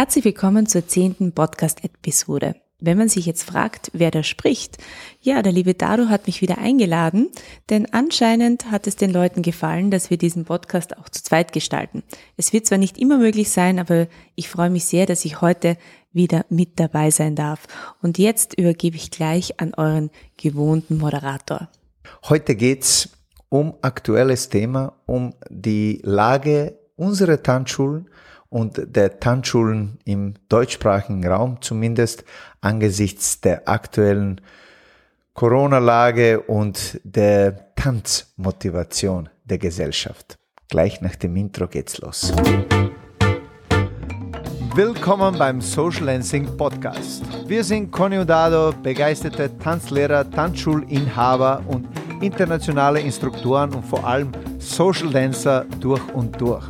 Herzlich willkommen zur zehnten Podcast-Episode. Wenn man sich jetzt fragt, wer da spricht, ja, der liebe Dado hat mich wieder eingeladen, denn anscheinend hat es den Leuten gefallen, dass wir diesen Podcast auch zu zweit gestalten. Es wird zwar nicht immer möglich sein, aber ich freue mich sehr, dass ich heute wieder mit dabei sein darf. Und jetzt übergebe ich gleich an euren gewohnten Moderator. Heute geht's um aktuelles Thema, um die Lage unserer Tanzschulen und der Tanzschulen im deutschsprachigen Raum, zumindest angesichts der aktuellen Corona-Lage und der Tanzmotivation der Gesellschaft. Gleich nach dem Intro geht's los. Willkommen beim Social Dancing Podcast. Wir sind Conny und Dado, begeisterte Tanzlehrer, Tanzschulinhaber und internationale Instruktoren und vor allem Social Dancer durch und durch.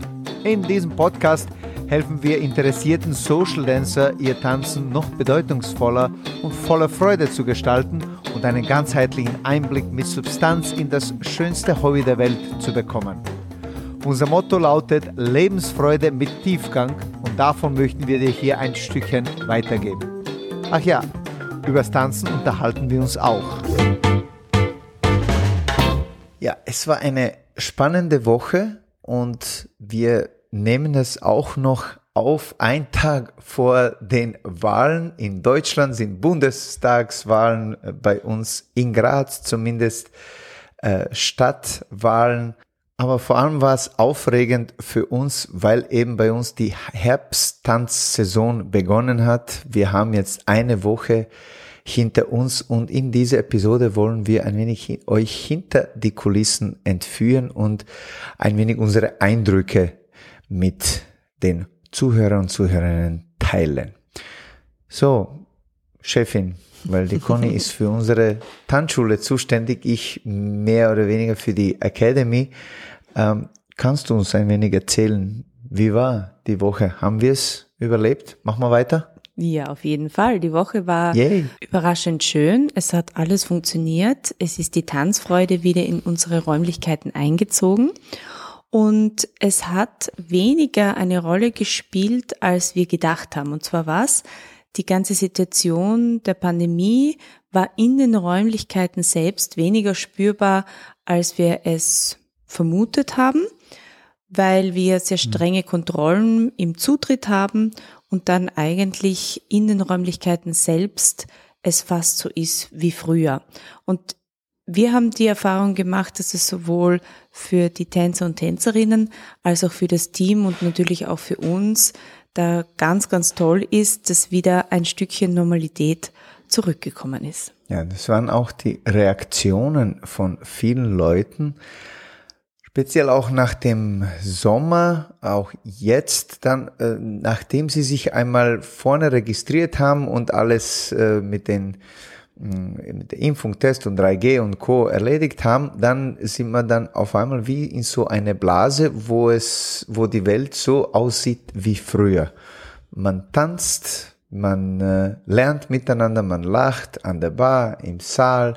In diesem Podcast helfen wir interessierten Social Dancer, ihr Tanzen noch bedeutungsvoller und voller Freude zu gestalten und einen ganzheitlichen Einblick mit Substanz in das schönste Hobby der Welt zu bekommen. Unser Motto lautet Lebensfreude mit Tiefgang und davon möchten wir dir hier ein Stückchen weitergeben. Ach ja, übers Tanzen unterhalten wir uns auch. Ja, es war eine spannende Woche und wir nehmen es auch noch auf. Ein Tag vor den Wahlen in Deutschland sind Bundestagswahlen, äh, bei uns in Graz zumindest äh, Stadtwahlen. Aber vor allem war es aufregend für uns, weil eben bei uns die Herbsttanzsaison begonnen hat. Wir haben jetzt eine Woche hinter uns und in dieser Episode wollen wir ein wenig euch hinter die Kulissen entführen und ein wenig unsere Eindrücke mit den Zuhörern und Zuhörerinnen teilen. So, Chefin, weil die Conny ist für unsere Tanzschule zuständig, ich mehr oder weniger für die Academy. Ähm, kannst du uns ein wenig erzählen, wie war die Woche? Haben wir es überlebt? Machen wir weiter? Ja, auf jeden Fall. Die Woche war Yay. überraschend schön. Es hat alles funktioniert. Es ist die Tanzfreude wieder in unsere Räumlichkeiten eingezogen. Und es hat weniger eine Rolle gespielt, als wir gedacht haben. Und zwar was? Die ganze Situation der Pandemie war in den Räumlichkeiten selbst weniger spürbar, als wir es vermutet haben, weil wir sehr mhm. strenge Kontrollen im Zutritt haben und dann eigentlich in den Räumlichkeiten selbst es fast so ist wie früher. Und wir haben die Erfahrung gemacht, dass es sowohl für die Tänzer und Tänzerinnen als auch für das Team und natürlich auch für uns da ganz, ganz toll ist, dass wieder ein Stückchen Normalität zurückgekommen ist. Ja, das waren auch die Reaktionen von vielen Leuten, speziell auch nach dem Sommer, auch jetzt dann, äh, nachdem sie sich einmal vorne registriert haben und alles äh, mit den mit Impfung, Test und 3G und Co. erledigt haben, dann sind wir dann auf einmal wie in so eine Blase, wo es, wo die Welt so aussieht wie früher. Man tanzt, man äh, lernt miteinander, man lacht an der Bar, im Saal,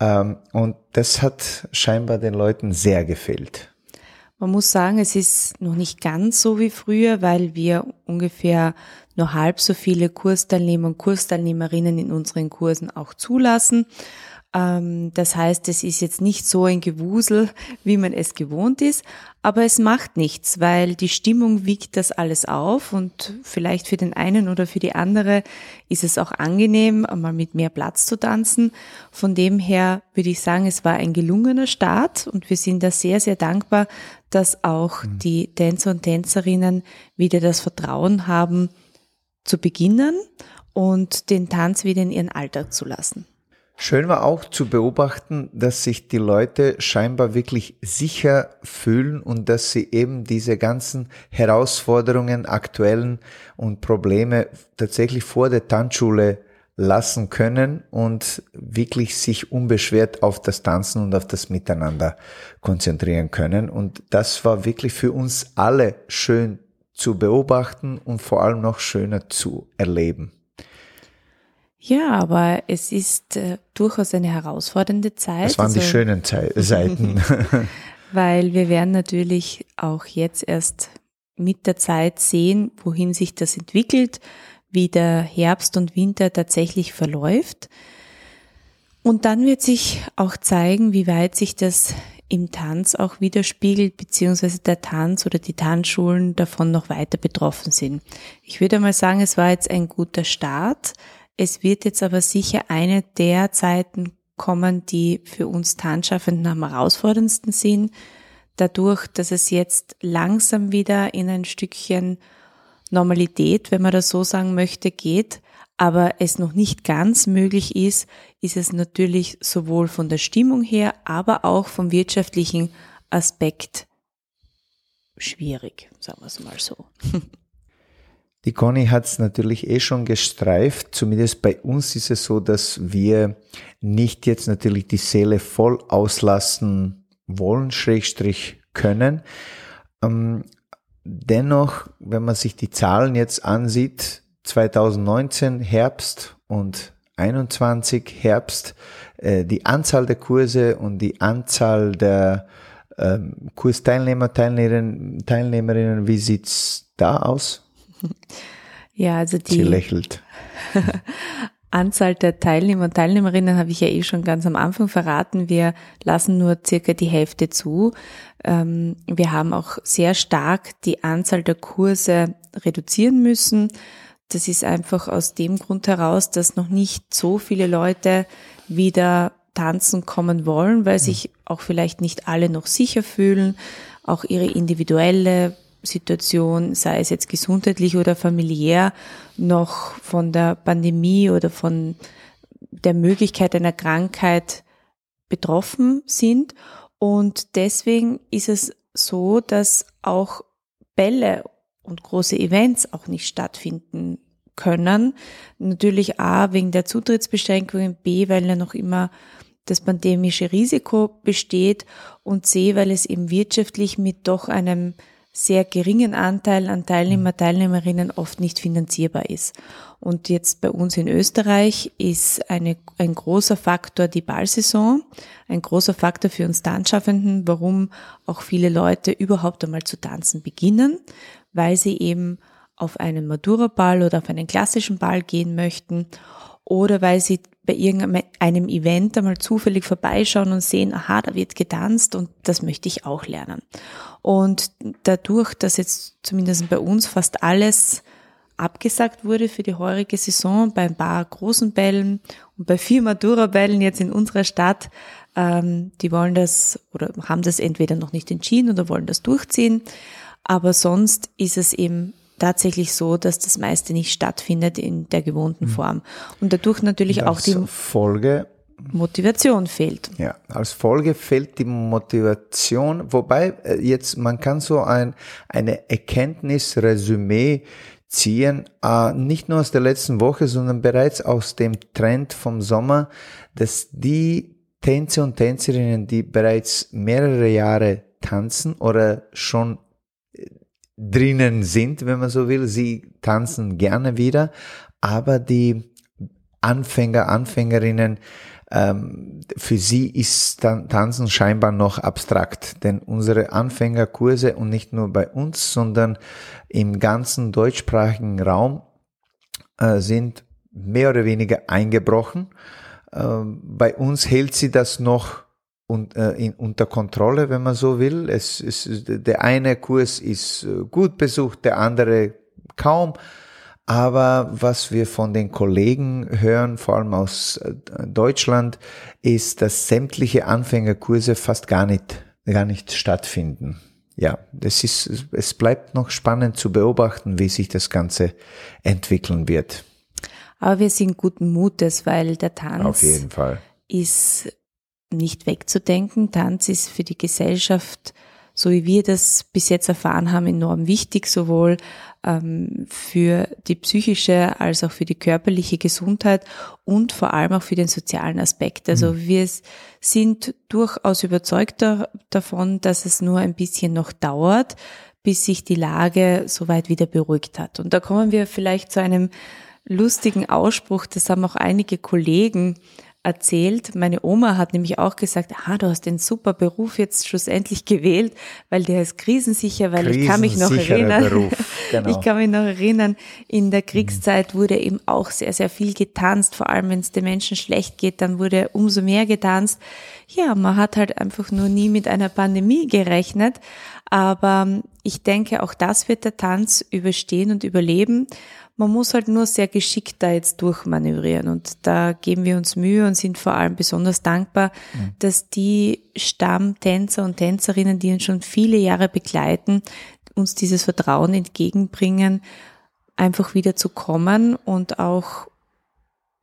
ähm, und das hat scheinbar den Leuten sehr gefehlt. Man muss sagen, es ist noch nicht ganz so wie früher, weil wir ungefähr nur halb so viele Kursteilnehmer und Kursteilnehmerinnen in unseren Kursen auch zulassen. Ähm, das heißt, es ist jetzt nicht so ein Gewusel, wie man es gewohnt ist, aber es macht nichts, weil die Stimmung wiegt das alles auf und vielleicht für den einen oder für die andere ist es auch angenehm, mal mit mehr Platz zu tanzen. Von dem her würde ich sagen, es war ein gelungener Start und wir sind da sehr, sehr dankbar, dass auch mhm. die Tänzer und Tänzerinnen wieder das Vertrauen haben, zu beginnen und den Tanz wieder in ihren Alltag zu lassen. Schön war auch zu beobachten, dass sich die Leute scheinbar wirklich sicher fühlen und dass sie eben diese ganzen Herausforderungen, aktuellen und Probleme tatsächlich vor der Tanzschule lassen können und wirklich sich unbeschwert auf das Tanzen und auf das Miteinander konzentrieren können. Und das war wirklich für uns alle schön zu beobachten und vor allem noch schöner zu erleben. Ja, aber es ist äh, durchaus eine herausfordernde Zeit. Das waren also, die schönen Ze Seiten. weil wir werden natürlich auch jetzt erst mit der Zeit sehen, wohin sich das entwickelt, wie der Herbst und Winter tatsächlich verläuft. Und dann wird sich auch zeigen, wie weit sich das im Tanz auch widerspiegelt, beziehungsweise der Tanz oder die Tanzschulen davon noch weiter betroffen sind. Ich würde mal sagen, es war jetzt ein guter Start. Es wird jetzt aber sicher eine der Zeiten kommen, die für uns Tanzschaffenden am herausforderndsten sind, dadurch, dass es jetzt langsam wieder in ein Stückchen Normalität, wenn man das so sagen möchte, geht, aber es noch nicht ganz möglich ist, ist es natürlich sowohl von der Stimmung her, aber auch vom wirtschaftlichen Aspekt schwierig, sagen wir es mal so. Die Conny hat es natürlich eh schon gestreift. Zumindest bei uns ist es so, dass wir nicht jetzt natürlich die Seele voll auslassen wollen, Schrägstrich können. Ähm, dennoch, wenn man sich die Zahlen jetzt ansieht, 2019 Herbst und 21 Herbst, äh, die Anzahl der Kurse und die Anzahl der ähm, Kursteilnehmer, Teilnehmerinnen, Teilnehmerinnen, wie sieht's da aus? Ja, also die. Sie lächelt. Anzahl der Teilnehmer und Teilnehmerinnen habe ich ja eh schon ganz am Anfang verraten. Wir lassen nur circa die Hälfte zu. Ähm, wir haben auch sehr stark die Anzahl der Kurse reduzieren müssen. Das ist einfach aus dem Grund heraus, dass noch nicht so viele Leute wieder tanzen kommen wollen, weil sich auch vielleicht nicht alle noch sicher fühlen, auch ihre individuelle Situation, sei es jetzt gesundheitlich oder familiär, noch von der Pandemie oder von der Möglichkeit einer Krankheit betroffen sind. Und deswegen ist es so, dass auch Bälle und große Events auch nicht stattfinden können. Natürlich A wegen der Zutrittsbeschränkungen, B, weil ja noch immer das pandemische Risiko besteht und C, weil es eben wirtschaftlich mit doch einem sehr geringen Anteil an Teilnehmer, Teilnehmerinnen oft nicht finanzierbar ist. Und jetzt bei uns in Österreich ist eine, ein großer Faktor die Ballsaison, ein großer Faktor für uns Tanzschaffenden, warum auch viele Leute überhaupt einmal zu tanzen beginnen, weil sie eben auf einen Matura-Ball oder auf einen klassischen Ball gehen möchten oder weil sie bei irgendeinem Event einmal zufällig vorbeischauen und sehen, aha, da wird getanzt und das möchte ich auch lernen. Und dadurch, dass jetzt zumindest bei uns fast alles abgesagt wurde für die heurige Saison, bei ein paar großen Bällen und bei vier Matura-Bällen jetzt in unserer Stadt, ähm, die wollen das oder haben das entweder noch nicht entschieden oder wollen das durchziehen. Aber sonst ist es eben tatsächlich so, dass das meiste nicht stattfindet in der gewohnten mhm. Form. Und dadurch natürlich als auch die Folge Motivation fehlt. Ja, als Folge fehlt die Motivation, wobei äh, jetzt man kann so ein eine Erkenntnisresümee ziehen, äh, nicht nur aus der letzten Woche, sondern bereits aus dem Trend vom Sommer, dass die Tänzer und Tänzerinnen, die bereits mehrere Jahre tanzen oder schon drinnen sind, wenn man so will. Sie tanzen gerne wieder, aber die Anfänger, Anfängerinnen, ähm, für sie ist Tanzen scheinbar noch abstrakt, denn unsere Anfängerkurse und nicht nur bei uns, sondern im ganzen deutschsprachigen Raum äh, sind mehr oder weniger eingebrochen. Ähm, bei uns hält sie das noch und, äh, in, unter Kontrolle, wenn man so will. Es, es, der eine Kurs ist äh, gut besucht, der andere kaum. Aber was wir von den Kollegen hören, vor allem aus äh, Deutschland, ist, dass sämtliche Anfängerkurse fast gar nicht, gar nicht stattfinden. Ja, es ist, es bleibt noch spannend zu beobachten, wie sich das Ganze entwickeln wird. Aber wir sind guten Mutes, weil der Tanz Auf jeden Fall. ist nicht wegzudenken. Tanz ist für die Gesellschaft, so wie wir das bis jetzt erfahren haben, enorm wichtig, sowohl ähm, für die psychische als auch für die körperliche Gesundheit und vor allem auch für den sozialen Aspekt. Also mhm. wir sind durchaus überzeugt davon, dass es nur ein bisschen noch dauert, bis sich die Lage soweit wieder beruhigt hat. Und da kommen wir vielleicht zu einem lustigen Ausspruch, das haben auch einige Kollegen erzählt. Meine Oma hat nämlich auch gesagt, ah, du hast den super Beruf jetzt schlussendlich gewählt, weil der ist krisensicher, weil ich kann mich noch erinnern, genau. ich kann mich noch erinnern, in der Kriegszeit wurde eben auch sehr, sehr viel getanzt, vor allem wenn es den Menschen schlecht geht, dann wurde umso mehr getanzt. Ja, man hat halt einfach nur nie mit einer Pandemie gerechnet, aber ich denke, auch das wird der Tanz überstehen und überleben. Man muss halt nur sehr geschickt da jetzt durchmanövrieren und da geben wir uns Mühe und sind vor allem besonders dankbar, mhm. dass die Stammtänzer und Tänzerinnen, die uns schon viele Jahre begleiten, uns dieses Vertrauen entgegenbringen, einfach wieder zu kommen und auch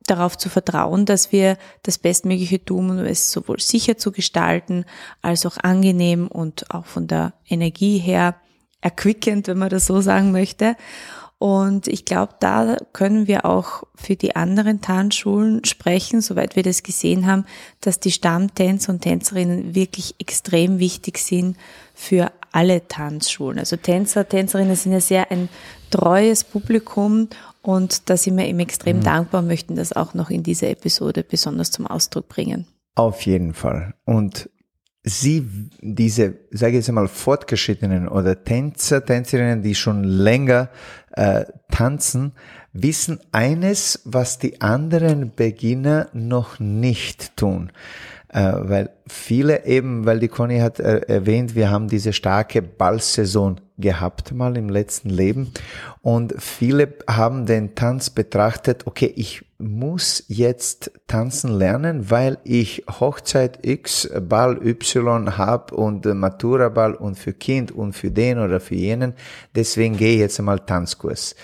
darauf zu vertrauen, dass wir das Bestmögliche tun, um es sowohl sicher zu gestalten, als auch angenehm und auch von der Energie her erquickend, wenn man das so sagen möchte. Und ich glaube, da können wir auch für die anderen Tanzschulen sprechen, soweit wir das gesehen haben, dass die Stammtänzer und Tänzerinnen wirklich extrem wichtig sind für alle Tanzschulen. Also Tänzer, Tänzerinnen sind ja sehr ein treues Publikum und da sind wir ihm extrem mhm. dankbar und möchten das auch noch in dieser Episode besonders zum Ausdruck bringen. Auf jeden Fall. Und Sie, diese, sage ich jetzt einmal, fortgeschrittenen oder Tänzer, Tänzerinnen, die schon länger äh, tanzen, wissen eines, was die anderen Beginner noch nicht tun. Äh, weil viele eben, weil die Conny hat äh, erwähnt, wir haben diese starke Ballsaison gehabt mal im letzten Leben. Und viele haben den Tanz betrachtet, okay, ich muss jetzt tanzen lernen, weil ich Hochzeit X, Ball Y habe und Matura Ball und für Kind und für den oder für jenen, deswegen gehe ich jetzt einmal Tanzkurs.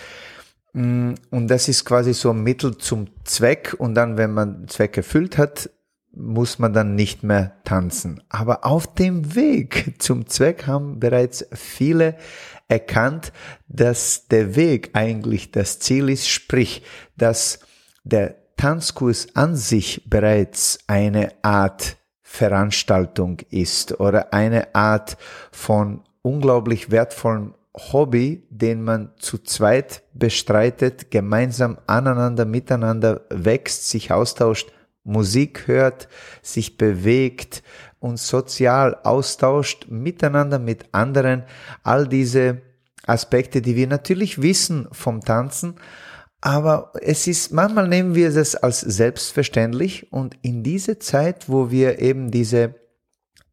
Mm, und das ist quasi so ein Mittel zum Zweck. Und dann, wenn man Zweck erfüllt hat, muss man dann nicht mehr tanzen. Aber auf dem Weg zum Zweck haben bereits viele erkannt, dass der Weg eigentlich das Ziel ist, sprich, dass der Tanzkurs an sich bereits eine Art Veranstaltung ist oder eine Art von unglaublich wertvollem Hobby, den man zu zweit bestreitet, gemeinsam aneinander, miteinander wächst, sich austauscht, Musik hört, sich bewegt und sozial austauscht miteinander mit anderen. All diese Aspekte, die wir natürlich wissen vom Tanzen, aber es ist, manchmal nehmen wir es als selbstverständlich und in diese Zeit, wo wir eben diese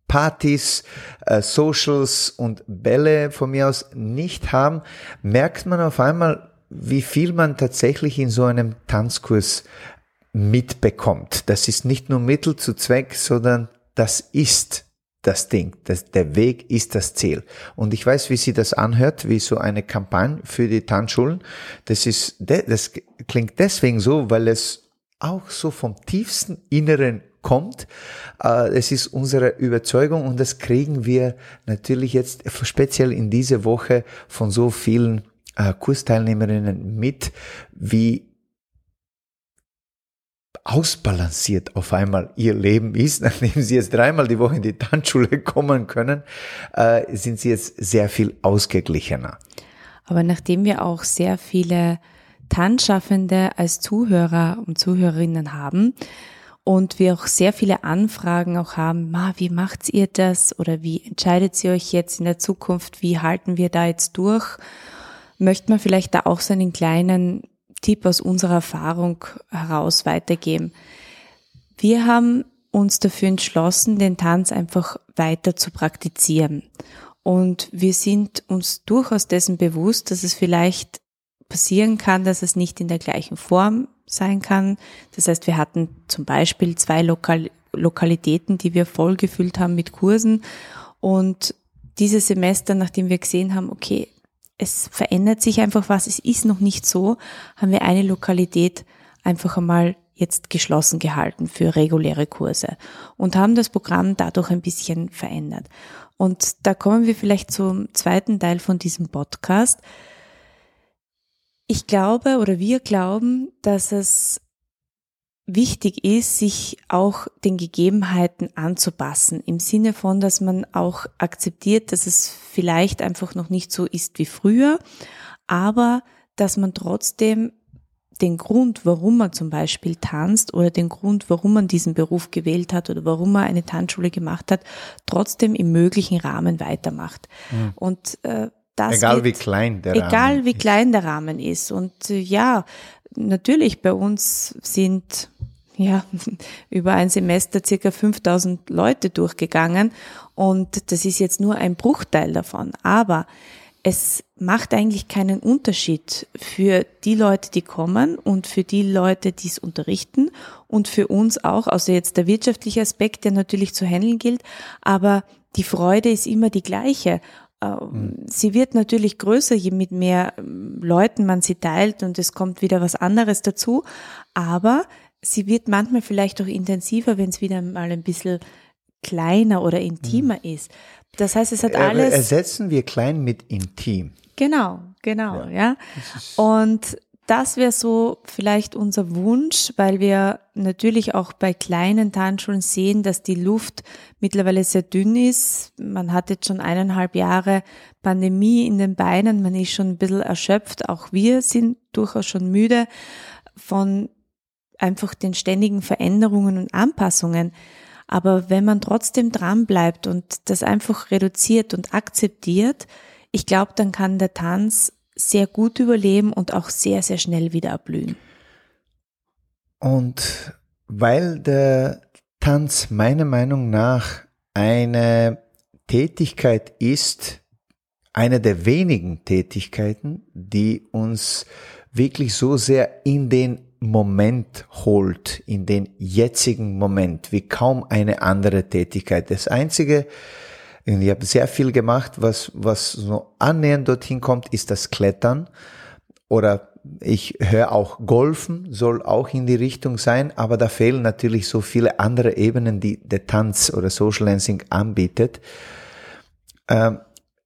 Partys, äh, Socials und Bälle von mir aus nicht haben, merkt man auf einmal, wie viel man tatsächlich in so einem Tanzkurs mitbekommt. Das ist nicht nur Mittel zu Zweck, sondern das ist das Ding. Das, der Weg ist das Ziel. Und ich weiß, wie sie das anhört, wie so eine Kampagne für die Tanzschulen. Das ist, das klingt deswegen so, weil es auch so vom tiefsten Inneren kommt. Äh, es ist unsere Überzeugung und das kriegen wir natürlich jetzt speziell in dieser Woche von so vielen äh, Kursteilnehmerinnen mit, wie ausbalanciert auf einmal ihr Leben ist, nachdem sie jetzt dreimal die Woche in die Tanzschule kommen können, äh, sind sie jetzt sehr viel ausgeglichener. Aber nachdem wir auch sehr viele Tanzschaffende als Zuhörer und Zuhörerinnen haben und wir auch sehr viele Anfragen auch haben, ma, wie macht ihr das? Oder wie entscheidet ihr euch jetzt in der Zukunft, wie halten wir da jetzt durch, möchte man vielleicht da auch so einen kleinen Tipp aus unserer Erfahrung heraus weitergeben. Wir haben uns dafür entschlossen, den Tanz einfach weiter zu praktizieren. Und wir sind uns durchaus dessen bewusst, dass es vielleicht passieren kann, dass es nicht in der gleichen Form sein kann. Das heißt, wir hatten zum Beispiel zwei Lokal Lokalitäten, die wir vollgefüllt haben mit Kursen. Und dieses Semester, nachdem wir gesehen haben, okay, es verändert sich einfach was, es ist noch nicht so, haben wir eine Lokalität einfach einmal jetzt geschlossen gehalten für reguläre Kurse und haben das Programm dadurch ein bisschen verändert. Und da kommen wir vielleicht zum zweiten Teil von diesem Podcast. Ich glaube oder wir glauben, dass es wichtig ist, sich auch den Gegebenheiten anzupassen, im Sinne von, dass man auch akzeptiert, dass es vielleicht einfach noch nicht so ist wie früher, aber dass man trotzdem den Grund, warum man zum Beispiel tanzt oder den Grund, warum man diesen Beruf gewählt hat oder warum man eine Tanzschule gemacht hat, trotzdem im möglichen Rahmen weitermacht. Mhm. Und äh, das egal wird, wie klein der egal Rahmen wie ist. klein der Rahmen ist. Und äh, ja, natürlich bei uns sind ja über ein Semester circa 5000 Leute durchgegangen und das ist jetzt nur ein Bruchteil davon. Aber es macht eigentlich keinen Unterschied für die Leute, die kommen und für die Leute, die es unterrichten und für uns auch, außer jetzt der wirtschaftliche Aspekt, der natürlich zu handeln gilt, aber die Freude ist immer die gleiche. Mhm. Sie wird natürlich größer, je mit mehr ähm, Leuten man sie teilt und es kommt wieder was anderes dazu, aber sie wird manchmal vielleicht auch intensiver, wenn es wieder mal ein bisschen kleiner oder intimer mhm. ist. Das heißt, es hat alles. Ersetzen wir klein mit intim. Genau, genau, ja. ja. Und das wäre so vielleicht unser Wunsch, weil wir natürlich auch bei kleinen Tanzschulen sehen, dass die Luft mittlerweile sehr dünn ist. Man hat jetzt schon eineinhalb Jahre Pandemie in den Beinen, man ist schon ein bisschen erschöpft. Auch wir sind durchaus schon müde von einfach den ständigen Veränderungen und Anpassungen. Aber wenn man trotzdem dran bleibt und das einfach reduziert und akzeptiert, ich glaube, dann kann der Tanz sehr gut überleben und auch sehr, sehr schnell wieder erblühen. Und weil der Tanz meiner Meinung nach eine Tätigkeit ist, eine der wenigen Tätigkeiten, die uns wirklich so sehr in den Moment holt, in den jetzigen Moment, wie kaum eine andere Tätigkeit. Das Einzige, ich habe sehr viel gemacht, was, was so annähernd dorthin kommt, ist das Klettern. Oder ich höre auch Golfen, soll auch in die Richtung sein, aber da fehlen natürlich so viele andere Ebenen, die der Tanz oder Social Dancing anbietet. Ähm,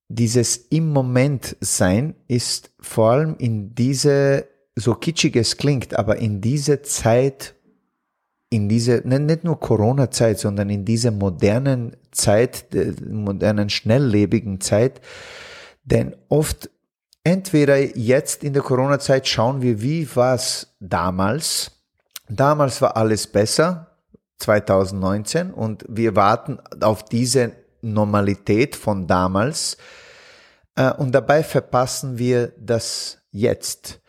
dieses im Moment sein ist vor allem in diese so kitschig es klingt, aber in dieser Zeit, in diese, nicht nur Corona-Zeit, sondern in dieser modernen Zeit, modernen, schnelllebigen Zeit, denn oft, entweder jetzt in der Corona-Zeit schauen wir, wie war es damals. Damals war alles besser, 2019, und wir warten auf diese Normalität von damals, äh, und dabei verpassen wir das Jetzt.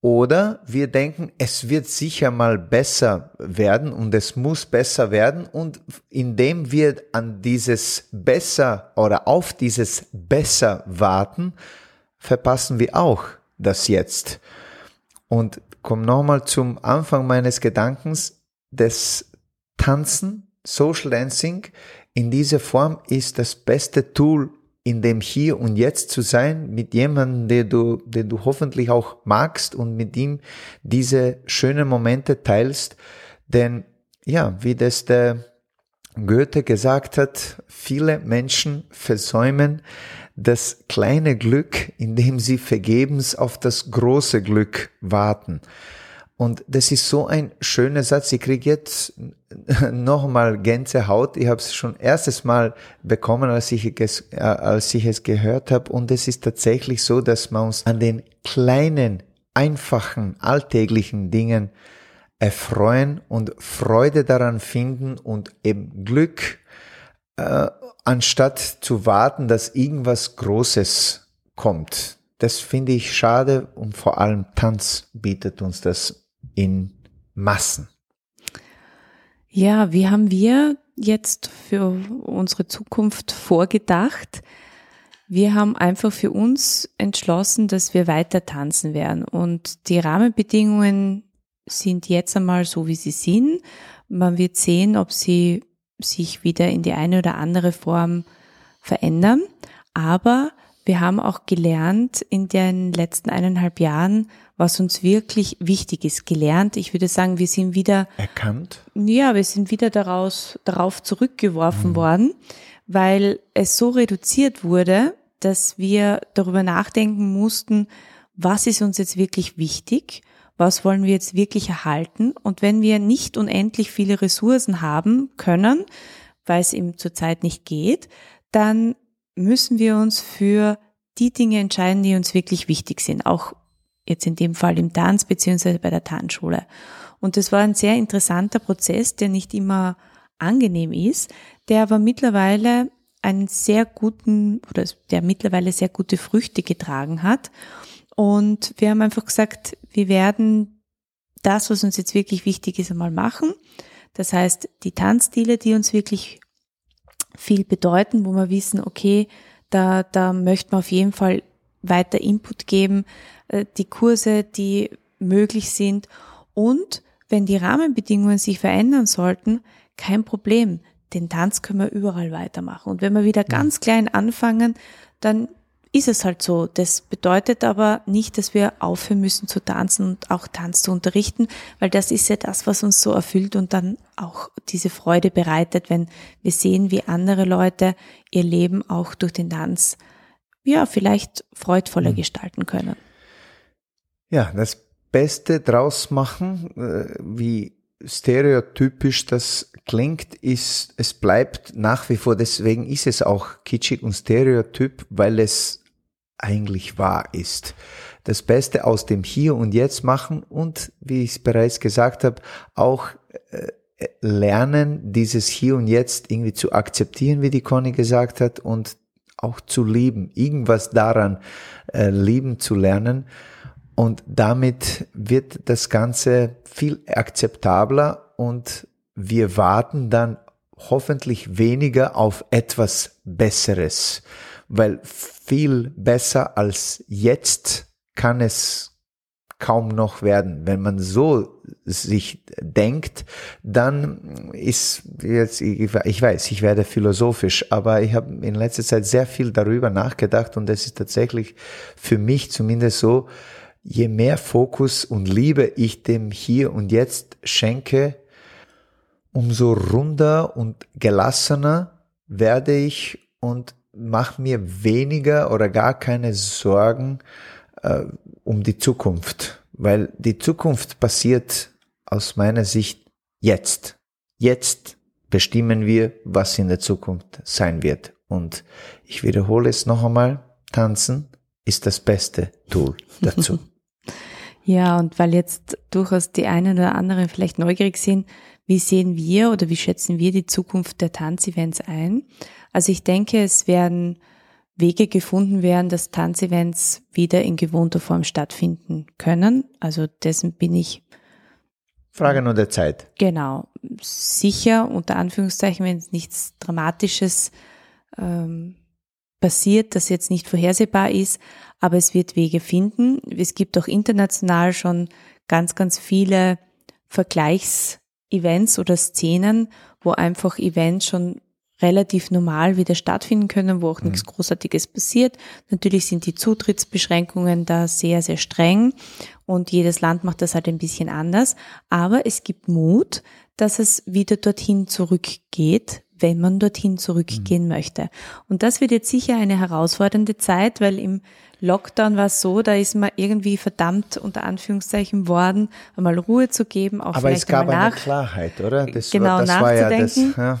Oder wir denken, es wird sicher mal besser werden und es muss besser werden und indem wir an dieses besser oder auf dieses besser warten, verpassen wir auch das Jetzt. Und komm nochmal zum Anfang meines Gedankens, das Tanzen, Social Dancing in dieser Form ist das beste Tool, in dem Hier und Jetzt zu sein, mit jemandem, der du, den du hoffentlich auch magst und mit ihm diese schönen Momente teilst. Denn ja, wie das der Goethe gesagt hat, viele Menschen versäumen das kleine Glück, indem sie vergebens auf das große Glück warten. Und das ist so ein schöner Satz. Ich kriege jetzt nochmal Gänsehaut. Ich habe es schon erstes Mal bekommen, als ich, es, äh, als ich es gehört habe. Und es ist tatsächlich so, dass man uns an den kleinen, einfachen, alltäglichen Dingen erfreuen und Freude daran finden und eben Glück, äh, anstatt zu warten, dass irgendwas Großes kommt. Das finde ich schade und vor allem Tanz bietet uns das in Massen. Ja, wie haben wir jetzt für unsere Zukunft vorgedacht? Wir haben einfach für uns entschlossen, dass wir weiter tanzen werden. Und die Rahmenbedingungen sind jetzt einmal so, wie sie sind. Man wird sehen, ob sie sich wieder in die eine oder andere Form verändern. Aber wir haben auch gelernt in den letzten eineinhalb Jahren, was uns wirklich wichtig ist, gelernt. Ich würde sagen, wir sind wieder erkannt. Ja, wir sind wieder daraus, darauf zurückgeworfen mhm. worden, weil es so reduziert wurde, dass wir darüber nachdenken mussten, was ist uns jetzt wirklich wichtig? Was wollen wir jetzt wirklich erhalten? Und wenn wir nicht unendlich viele Ressourcen haben können, weil es eben zurzeit nicht geht, dann müssen wir uns für die Dinge entscheiden, die uns wirklich wichtig sind. Auch jetzt in dem Fall im Tanz beziehungsweise bei der Tanzschule. Und das war ein sehr interessanter Prozess, der nicht immer angenehm ist, der aber mittlerweile einen sehr guten oder der mittlerweile sehr gute Früchte getragen hat. Und wir haben einfach gesagt, wir werden das, was uns jetzt wirklich wichtig ist, einmal machen. Das heißt, die Tanzstile, die uns wirklich viel bedeuten, wo wir wissen, okay, da, da möchten wir auf jeden Fall weiter Input geben, die Kurse, die möglich sind und wenn die Rahmenbedingungen sich verändern sollten, kein Problem. Den Tanz können wir überall weitermachen. Und wenn wir wieder ganz klein anfangen, dann ist es halt so. Das bedeutet aber nicht, dass wir aufhören müssen zu tanzen und auch Tanz zu unterrichten, weil das ist ja das, was uns so erfüllt und dann auch diese Freude bereitet, wenn wir sehen, wie andere Leute ihr Leben auch durch den Tanz ja vielleicht freudvoller mhm. gestalten können. Ja, das Beste draus machen, äh, wie stereotypisch das klingt, ist, es bleibt nach wie vor, deswegen ist es auch kitschig und stereotyp, weil es eigentlich wahr ist. Das Beste aus dem Hier und Jetzt machen und, wie ich es bereits gesagt habe, auch äh, lernen, dieses Hier und Jetzt irgendwie zu akzeptieren, wie die Conny gesagt hat, und auch zu lieben, irgendwas daran äh, lieben zu lernen. Und damit wird das Ganze viel akzeptabler und wir warten dann hoffentlich weniger auf etwas Besseres, weil viel besser als jetzt kann es kaum noch werden. Wenn man so sich denkt, dann ist jetzt, ich weiß, ich werde philosophisch, aber ich habe in letzter Zeit sehr viel darüber nachgedacht und es ist tatsächlich für mich zumindest so, je mehr Fokus und Liebe ich dem Hier und Jetzt schenke, umso runder und gelassener werde ich und mache mir weniger oder gar keine Sorgen äh, um die Zukunft, weil die Zukunft passiert aus meiner Sicht jetzt. Jetzt bestimmen wir, was in der Zukunft sein wird. Und ich wiederhole es noch einmal, tanzen ist das beste Tool dazu. ja, und weil jetzt durchaus die einen oder anderen vielleicht neugierig sind, wie sehen wir oder wie schätzen wir die Zukunft der Tanzevents ein? Also ich denke, es werden Wege gefunden werden, dass Tanzevents wieder in gewohnter Form stattfinden können. Also dessen bin ich Frage nur der Zeit. Genau. Sicher, unter Anführungszeichen, wenn es nichts Dramatisches ähm, passiert, das jetzt nicht vorhersehbar ist, aber es wird Wege finden. Es gibt auch international schon ganz, ganz viele Vergleichsevents oder Szenen, wo einfach Events schon relativ normal wieder stattfinden können, wo auch mhm. nichts Großartiges passiert. Natürlich sind die Zutrittsbeschränkungen da sehr, sehr streng und jedes Land macht das halt ein bisschen anders. Aber es gibt Mut, dass es wieder dorthin zurückgeht, wenn man dorthin zurückgehen mhm. möchte. Und das wird jetzt sicher eine herausfordernde Zeit, weil im Lockdown war es so, da ist man irgendwie verdammt unter Anführungszeichen worden, einmal Ruhe zu geben, auch Aber vielleicht es gab eine Klarheit, oder? Das genau, war, das nachzudenken. War ja das, ja.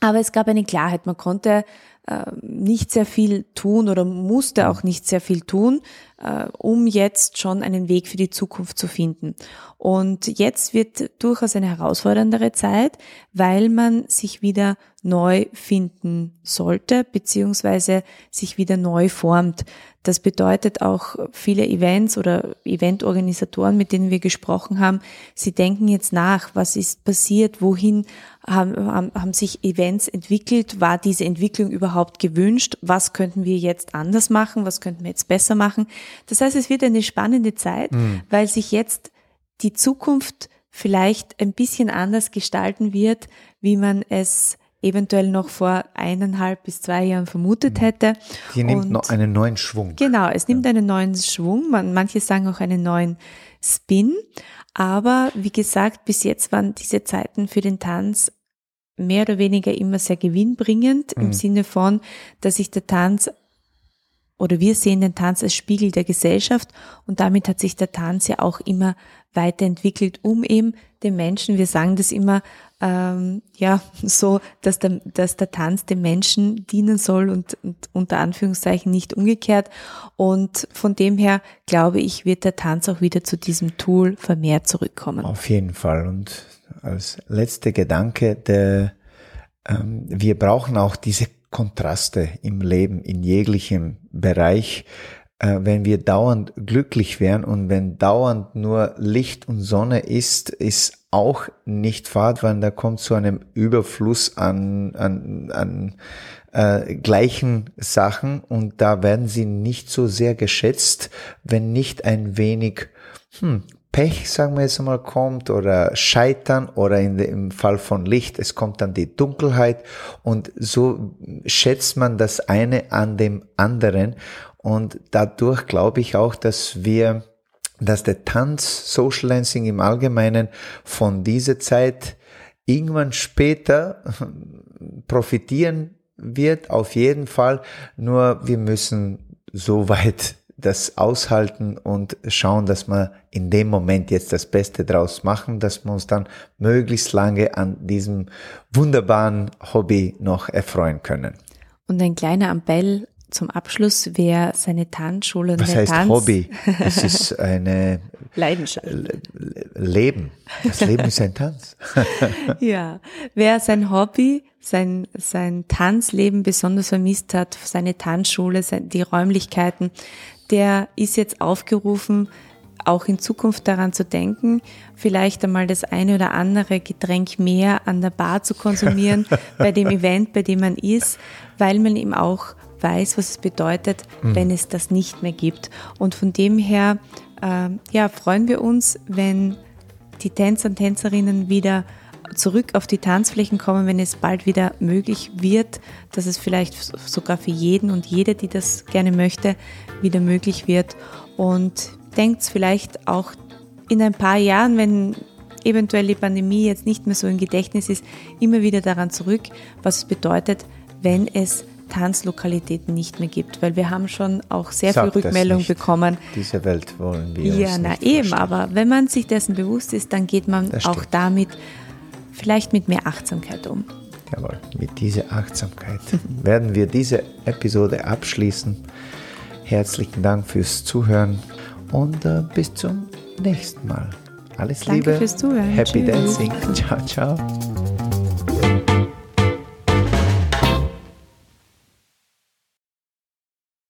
Aber es gab eine Klarheit. Man konnte äh, nicht sehr viel tun oder musste auch nicht sehr viel tun, äh, um jetzt schon einen Weg für die Zukunft zu finden. Und jetzt wird durchaus eine herausforderndere Zeit, weil man sich wieder neu finden sollte, beziehungsweise sich wieder neu formt. Das bedeutet auch viele Events oder Eventorganisatoren, mit denen wir gesprochen haben, sie denken jetzt nach, was ist passiert, wohin haben, haben, haben sich Events entwickelt, war diese Entwicklung überhaupt gewünscht, was könnten wir jetzt anders machen, was könnten wir jetzt besser machen. Das heißt, es wird eine spannende Zeit, mhm. weil sich jetzt die Zukunft vielleicht ein bisschen anders gestalten wird, wie man es eventuell noch vor eineinhalb bis zwei Jahren vermutet mhm. hätte. Die nimmt Und noch einen neuen Schwung. Genau, es nimmt einen neuen Schwung. Man, manche sagen auch einen neuen Spin. Aber wie gesagt, bis jetzt waren diese Zeiten für den Tanz mehr oder weniger immer sehr gewinnbringend mhm. im Sinne von, dass sich der Tanz oder wir sehen den Tanz als Spiegel der Gesellschaft und damit hat sich der Tanz ja auch immer weiterentwickelt, um eben den Menschen, wir sagen das immer, ähm, ja so, dass der, dass der Tanz dem Menschen dienen soll und, und unter Anführungszeichen nicht umgekehrt. Und von dem her glaube ich, wird der Tanz auch wieder zu diesem Tool vermehrt zurückkommen. Auf jeden Fall. Und als letzter Gedanke, der, ähm, wir brauchen auch diese Kontraste im Leben, in jeglichem Bereich äh, wenn wir dauernd glücklich wären und wenn dauernd nur Licht und Sonne ist, ist auch nicht Fahrt, weil da kommt zu einem Überfluss an, an, an äh, gleichen Sachen und da werden sie nicht so sehr geschätzt, wenn nicht ein wenig hm, Pech, sagen wir jetzt mal, kommt oder Scheitern oder in, im Fall von Licht, es kommt dann die Dunkelheit und so schätzt man das eine an dem anderen und dadurch glaube ich auch, dass wir, dass der Tanz, Social Dancing im Allgemeinen von dieser Zeit irgendwann später profitieren wird, auf jeden Fall. Nur wir müssen so weit das aushalten und schauen, dass wir in dem Moment jetzt das Beste draus machen, dass wir uns dann möglichst lange an diesem wunderbaren Hobby noch erfreuen können. Und ein kleiner Appell zum Abschluss, wer seine Tanzschule Was heißt Tanz Hobby? Es ist eine Leidenschaft. Leben. Das Leben ist ein Tanz. ja, wer sein Hobby, sein, sein Tanzleben besonders vermisst hat, seine Tanzschule, die Räumlichkeiten, der ist jetzt aufgerufen, auch in Zukunft daran zu denken, vielleicht einmal das eine oder andere Getränk mehr an der Bar zu konsumieren bei dem Event, bei dem man ist, weil man ihm auch weiß, was es bedeutet, mhm. wenn es das nicht mehr gibt. Und von dem her äh, ja, freuen wir uns, wenn die Tänzer und Tänzerinnen wieder zurück auf die Tanzflächen kommen, wenn es bald wieder möglich wird, dass es vielleicht sogar für jeden und jede, die das gerne möchte, wieder möglich wird. Und denkt vielleicht auch in ein paar Jahren, wenn eventuell die Pandemie jetzt nicht mehr so im Gedächtnis ist, immer wieder daran zurück, was es bedeutet, wenn es Tanzlokalitäten nicht mehr gibt, weil wir haben schon auch sehr Sag viel Rückmeldung bekommen. Diese Welt wollen wir. Ja, na eben, verstehen. aber wenn man sich dessen bewusst ist, dann geht man auch damit vielleicht mit mehr Achtsamkeit um. Jawohl, mit dieser Achtsamkeit werden wir diese Episode abschließen. Herzlichen Dank fürs Zuhören und äh, bis zum nächsten Mal. Alles Danke Liebe. fürs Zuhören. Happy Tschüss. Dancing. Ciao, ciao.